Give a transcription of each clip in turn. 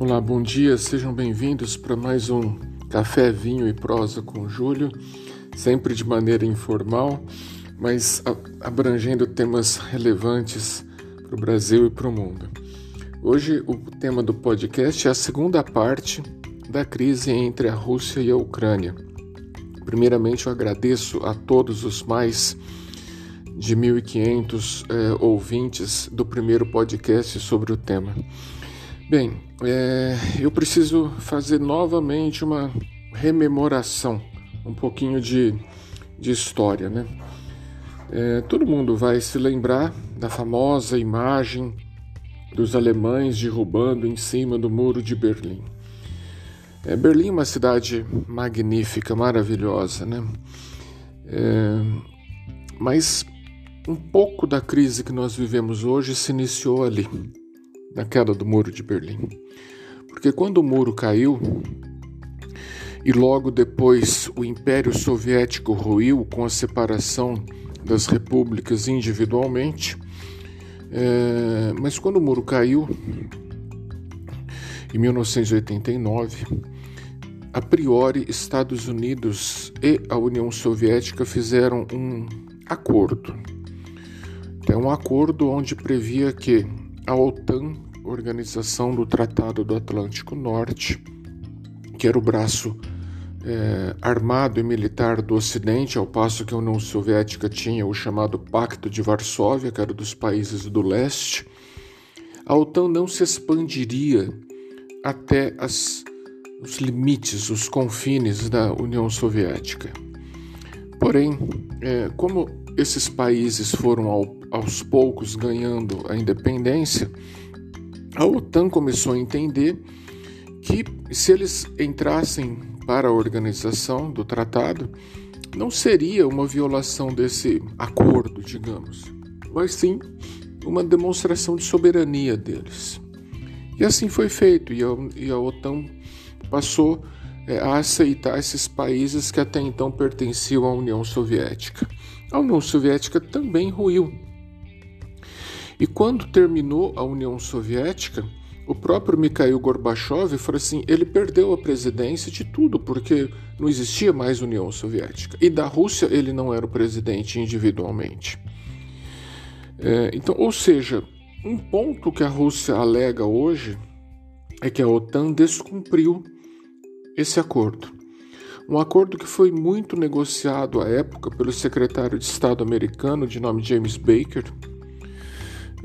Olá, bom dia, sejam bem-vindos para mais um Café, Vinho e Prosa com Júlio, sempre de maneira informal, mas abrangendo temas relevantes para o Brasil e para o mundo. Hoje, o tema do podcast é a segunda parte da crise entre a Rússia e a Ucrânia. Primeiramente, eu agradeço a todos os mais de 1.500 eh, ouvintes do primeiro podcast sobre o tema. Bem, é, eu preciso fazer novamente uma rememoração, um pouquinho de, de história, né? É, todo mundo vai se lembrar da famosa imagem dos alemães derrubando em cima do muro de Berlim. É, Berlim é uma cidade magnífica, maravilhosa, né? É, mas um pouco da crise que nós vivemos hoje se iniciou ali na queda do Muro de Berlim. Porque quando o muro caiu e logo depois o Império Soviético ruiu com a separação das repúblicas individualmente, é, mas quando o muro caiu, em 1989, a priori Estados Unidos e a União Soviética fizeram um acordo. É um acordo onde previa que a OTAN, Organização do Tratado do Atlântico Norte, que era o braço é, armado e militar do Ocidente, ao passo que a União Soviética tinha o chamado Pacto de Varsóvia, que era dos países do leste, a OTAN não se expandiria até as, os limites, os confines da União Soviética. Porém, é, como esses países foram ao, aos poucos ganhando a independência, a OTAN começou a entender que se eles entrassem para a organização do tratado, não seria uma violação desse acordo, digamos, mas sim uma demonstração de soberania deles. E assim foi feito, e a, e a OTAN passou é, a aceitar esses países que até então pertenciam à União Soviética. A União Soviética também ruiu. E quando terminou a União Soviética, o próprio Mikhail Gorbachev falou assim: ele perdeu a presidência de tudo, porque não existia mais União Soviética. E da Rússia ele não era o presidente individualmente. É, então, ou seja, um ponto que a Rússia alega hoje é que a OTAN descumpriu esse acordo. Um acordo que foi muito negociado à época pelo secretário de Estado americano de nome James Baker.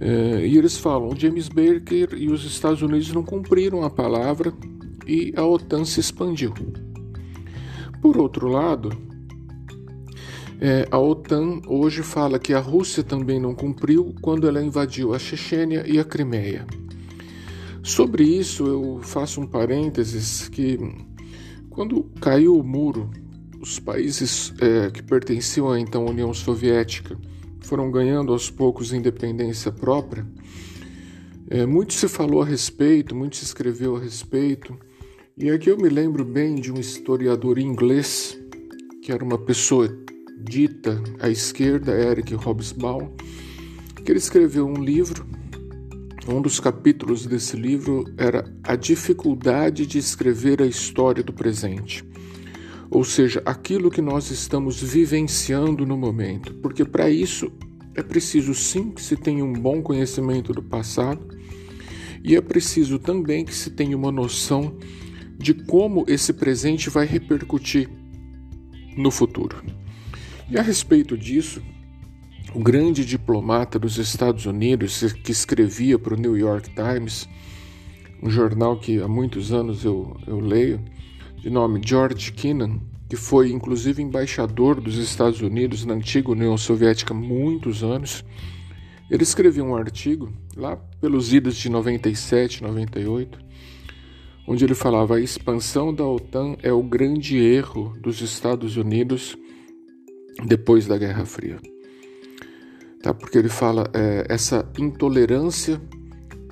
É, e eles falam: James Baker e os Estados Unidos não cumpriram a palavra e a OTAN se expandiu. Por outro lado, é, a OTAN hoje fala que a Rússia também não cumpriu quando ela invadiu a Chechênia e a Crimeia. Sobre isso, eu faço um parênteses que quando caiu o muro, os países é, que pertenciam à então União Soviética foram ganhando aos poucos independência própria. É, muito se falou a respeito, muito se escreveu a respeito, e aqui eu me lembro bem de um historiador inglês, que era uma pessoa dita à esquerda, Eric Hobsbawm, que ele escreveu um livro um dos capítulos desse livro era a dificuldade de escrever a história do presente, ou seja, aquilo que nós estamos vivenciando no momento, porque para isso é preciso sim que se tenha um bom conhecimento do passado. E é preciso também que se tenha uma noção de como esse presente vai repercutir no futuro. E a respeito disso, o grande diplomata dos Estados Unidos que escrevia para o New York Times, um jornal que há muitos anos eu, eu leio, de nome George Kennan, que foi inclusive embaixador dos Estados Unidos na antiga União Soviética há muitos anos. Ele escreveu um artigo lá pelos idos de 97, 98, onde ele falava a expansão da OTAN é o grande erro dos Estados Unidos depois da Guerra Fria tá? porque ele fala é, essa intolerância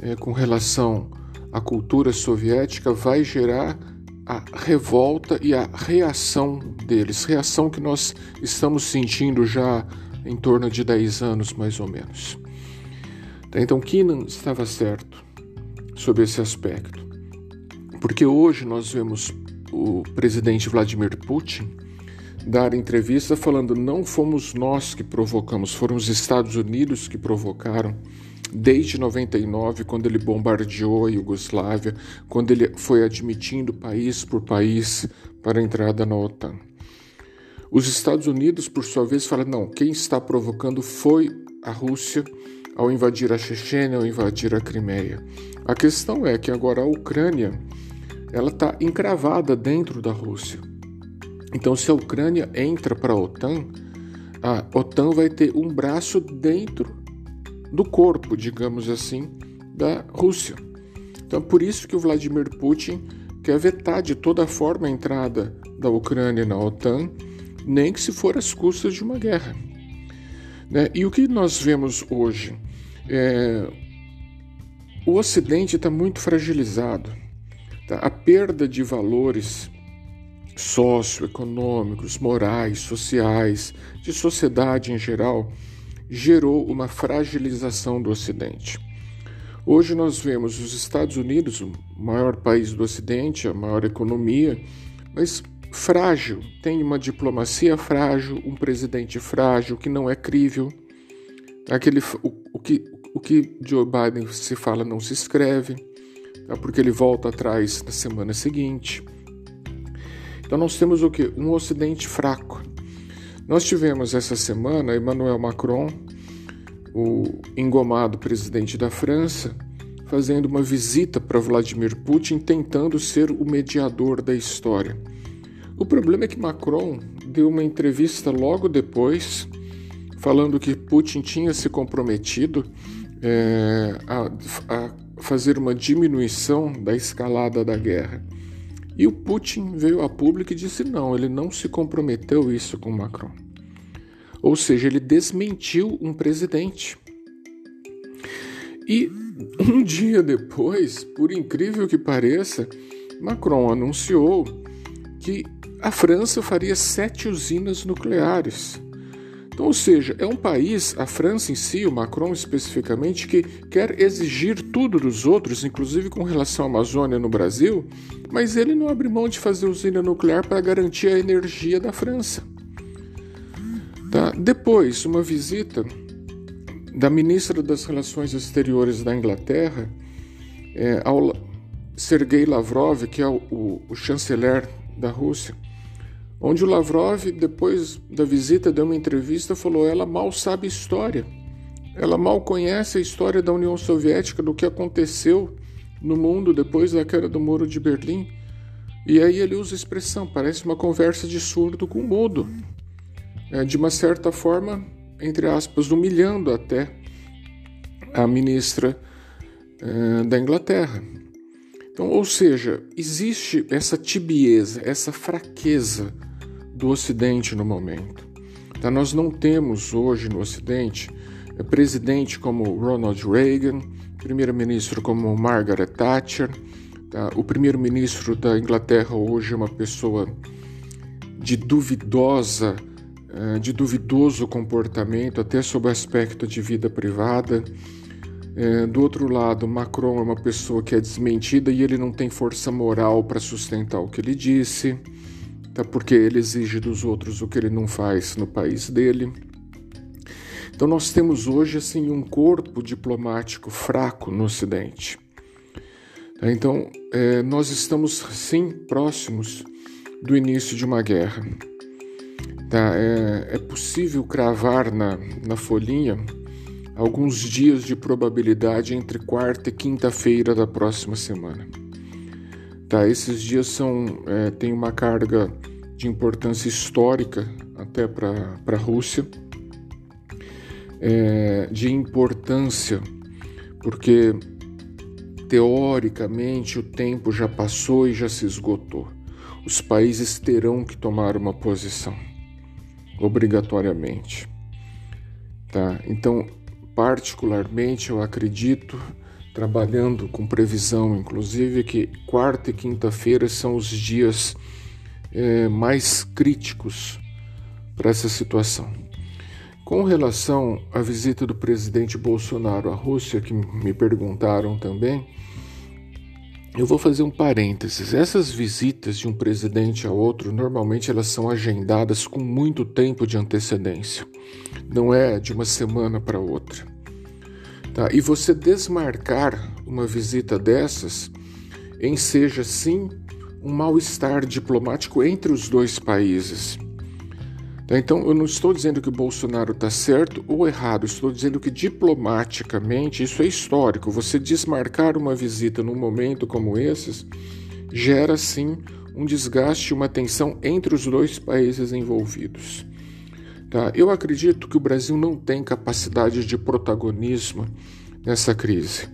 é, com relação à cultura soviética vai gerar a revolta e a reação deles, reação que nós estamos sentindo já em torno de 10 anos mais ou menos. Tá? Então Keenan estava certo sobre esse aspecto. Porque hoje nós vemos o presidente Vladimir Putin dar entrevista falando não fomos nós que provocamos, foram os Estados Unidos que provocaram desde 99, quando ele bombardeou a Iugoslávia, quando ele foi admitindo país por país para a entrada na OTAN. Os Estados Unidos, por sua vez, falam: não, quem está provocando foi a Rússia ao invadir a Chechênia, ao invadir a Crimeia. A questão é que agora a Ucrânia ela está encravada dentro da Rússia. Então, se a Ucrânia entra para a OTAN, a OTAN vai ter um braço dentro do corpo, digamos assim, da Rússia. Então, por isso que o Vladimir Putin quer vetar de toda forma a entrada da Ucrânia na OTAN, nem que se for às custas de uma guerra. Né? E o que nós vemos hoje? É... O Ocidente está muito fragilizado. Tá? A perda de valores socioeconômicos, morais, sociais, de sociedade em geral, gerou uma fragilização do Ocidente. Hoje nós vemos os Estados Unidos, o maior país do Ocidente, a maior economia, mas frágil, tem uma diplomacia frágil, um presidente frágil que não é crível. Aquele, o, o, que, o que Joe Biden se fala não se escreve, tá? porque ele volta atrás na semana seguinte. Então nós temos o que? Um Ocidente fraco. Nós tivemos essa semana Emmanuel Macron, o engomado presidente da França, fazendo uma visita para Vladimir Putin, tentando ser o mediador da história. O problema é que Macron deu uma entrevista logo depois, falando que Putin tinha se comprometido é, a, a fazer uma diminuição da escalada da guerra. E o Putin veio a público e disse não, ele não se comprometeu isso com Macron. Ou seja, ele desmentiu um presidente. E um dia depois, por incrível que pareça, Macron anunciou que a França faria sete usinas nucleares. Então, ou seja, é um país, a França em si, o Macron especificamente, que quer exigir tudo dos outros, inclusive com relação à Amazônia no Brasil, mas ele não abre mão de fazer usina nuclear para garantir a energia da França. Tá? Depois, uma visita da ministra das Relações Exteriores da Inglaterra é, ao Sergei Lavrov, que é o, o, o chanceler da Rússia onde o Lavrov, depois da visita, deu uma entrevista falou: ela mal sabe história, ela mal conhece a história da União Soviética, do que aconteceu no mundo depois da queda do Muro de Berlim. E aí ele usa a expressão: parece uma conversa de surdo com mudo, é, de uma certa forma, entre aspas, humilhando até a ministra é, da Inglaterra. Então, ou seja, existe essa tibieza, essa fraqueza do Ocidente no momento. Tá? Nós não temos hoje no Ocidente é, presidente como Ronald Reagan, primeiro-ministro como Margaret Thatcher. Tá? O primeiro-ministro da Inglaterra hoje é uma pessoa de duvidosa, é, de duvidoso comportamento, até sob o aspecto de vida privada. É, do outro lado, Macron é uma pessoa que é desmentida e ele não tem força moral para sustentar o que ele disse tá? porque ele exige dos outros o que ele não faz no país dele. Então nós temos hoje assim um corpo diplomático fraco no Ocidente. Tá? Então é, nós estamos sim próximos do início de uma guerra. Tá? É, é possível cravar na, na folhinha alguns dias de probabilidade entre quarta e quinta-feira da próxima semana. Tá, esses dias são é, têm uma carga de importância histórica até para a Rússia, é, de importância porque teoricamente o tempo já passou e já se esgotou. Os países terão que tomar uma posição, obrigatoriamente. Tá? Então, particularmente, eu acredito trabalhando com previsão, inclusive, que quarta e quinta-feira são os dias é, mais críticos para essa situação. Com relação à visita do presidente Bolsonaro à Rússia, que me perguntaram também, eu vou fazer um parênteses. Essas visitas de um presidente a outro, normalmente elas são agendadas com muito tempo de antecedência. Não é de uma semana para outra. Tá? E você desmarcar uma visita dessas enseja sim um mal-estar diplomático entre os dois países. Tá? Então, eu não estou dizendo que o Bolsonaro está certo ou errado, estou dizendo que diplomaticamente isso é histórico. Você desmarcar uma visita num momento como esses gera sim um desgaste, uma tensão entre os dois países envolvidos. Tá? Eu acredito que o Brasil não tem capacidade de protagonismo nessa crise.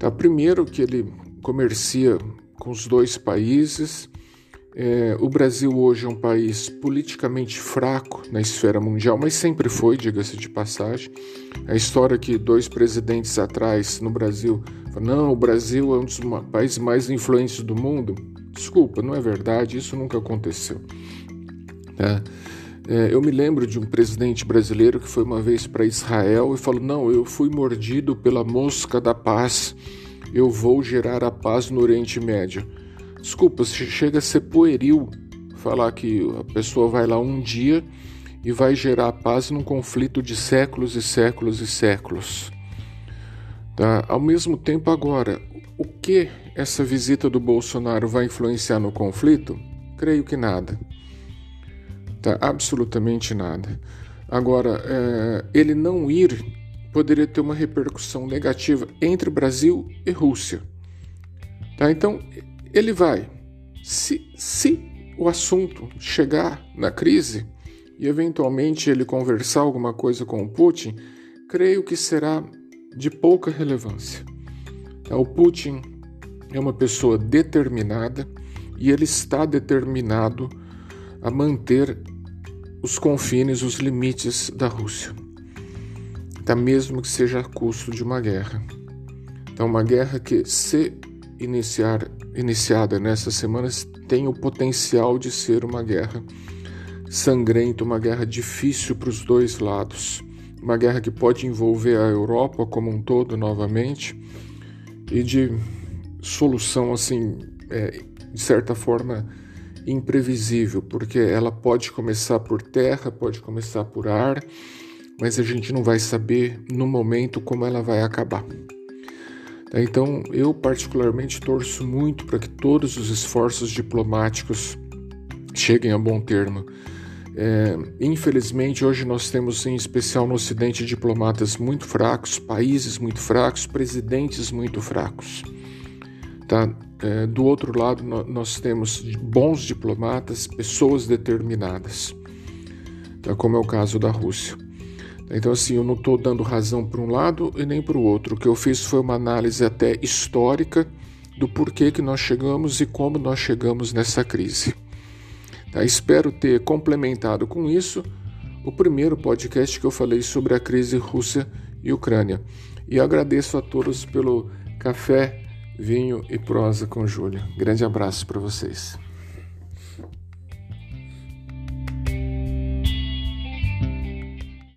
Tá? Primeiro, que ele comercia com os dois países. É, o Brasil hoje é um país politicamente fraco na esfera mundial, mas sempre foi, diga-se de passagem. A história que dois presidentes atrás no Brasil não, o Brasil é um dos países mais influentes do mundo. Desculpa, não é verdade, isso nunca aconteceu. É, é, eu me lembro de um presidente brasileiro que foi uma vez para Israel e falou: Não, eu fui mordido pela mosca da paz eu vou gerar a paz no Oriente Médio. Desculpa, chega a ser pueril falar que a pessoa vai lá um dia e vai gerar a paz num conflito de séculos e séculos e séculos. Tá? Ao mesmo tempo, agora, o que essa visita do Bolsonaro vai influenciar no conflito? Creio que nada. Tá? Absolutamente nada. Agora, é, ele não ir poderia ter uma repercussão negativa entre Brasil e Rússia. Tá? Então, ele vai. Se, se o assunto chegar na crise e eventualmente ele conversar alguma coisa com o Putin, creio que será de pouca relevância. Tá? O Putin é uma pessoa determinada e ele está determinado a manter os confines, os limites da Rússia tá mesmo que seja a custo de uma guerra. Então, uma guerra que, se iniciar, iniciada nessas semanas, tem o potencial de ser uma guerra sangrenta, uma guerra difícil para os dois lados, uma guerra que pode envolver a Europa como um todo novamente e de solução assim, é, de certa forma imprevisível, porque ela pode começar por terra, pode começar por ar mas a gente não vai saber no momento como ela vai acabar. Então, eu particularmente torço muito para que todos os esforços diplomáticos cheguem a bom termo. É, infelizmente, hoje nós temos, em especial no Ocidente, diplomatas muito fracos, países muito fracos, presidentes muito fracos. Tá? É, do outro lado, nós temos bons diplomatas, pessoas determinadas, tá? como é o caso da Rússia. Então, assim, eu não estou dando razão para um lado e nem para o outro. O que eu fiz foi uma análise até histórica do porquê que nós chegamos e como nós chegamos nessa crise. Tá? Espero ter complementado com isso o primeiro podcast que eu falei sobre a crise Rússia e Ucrânia. E agradeço a todos pelo café, vinho e prosa com Júlia. Grande abraço para vocês.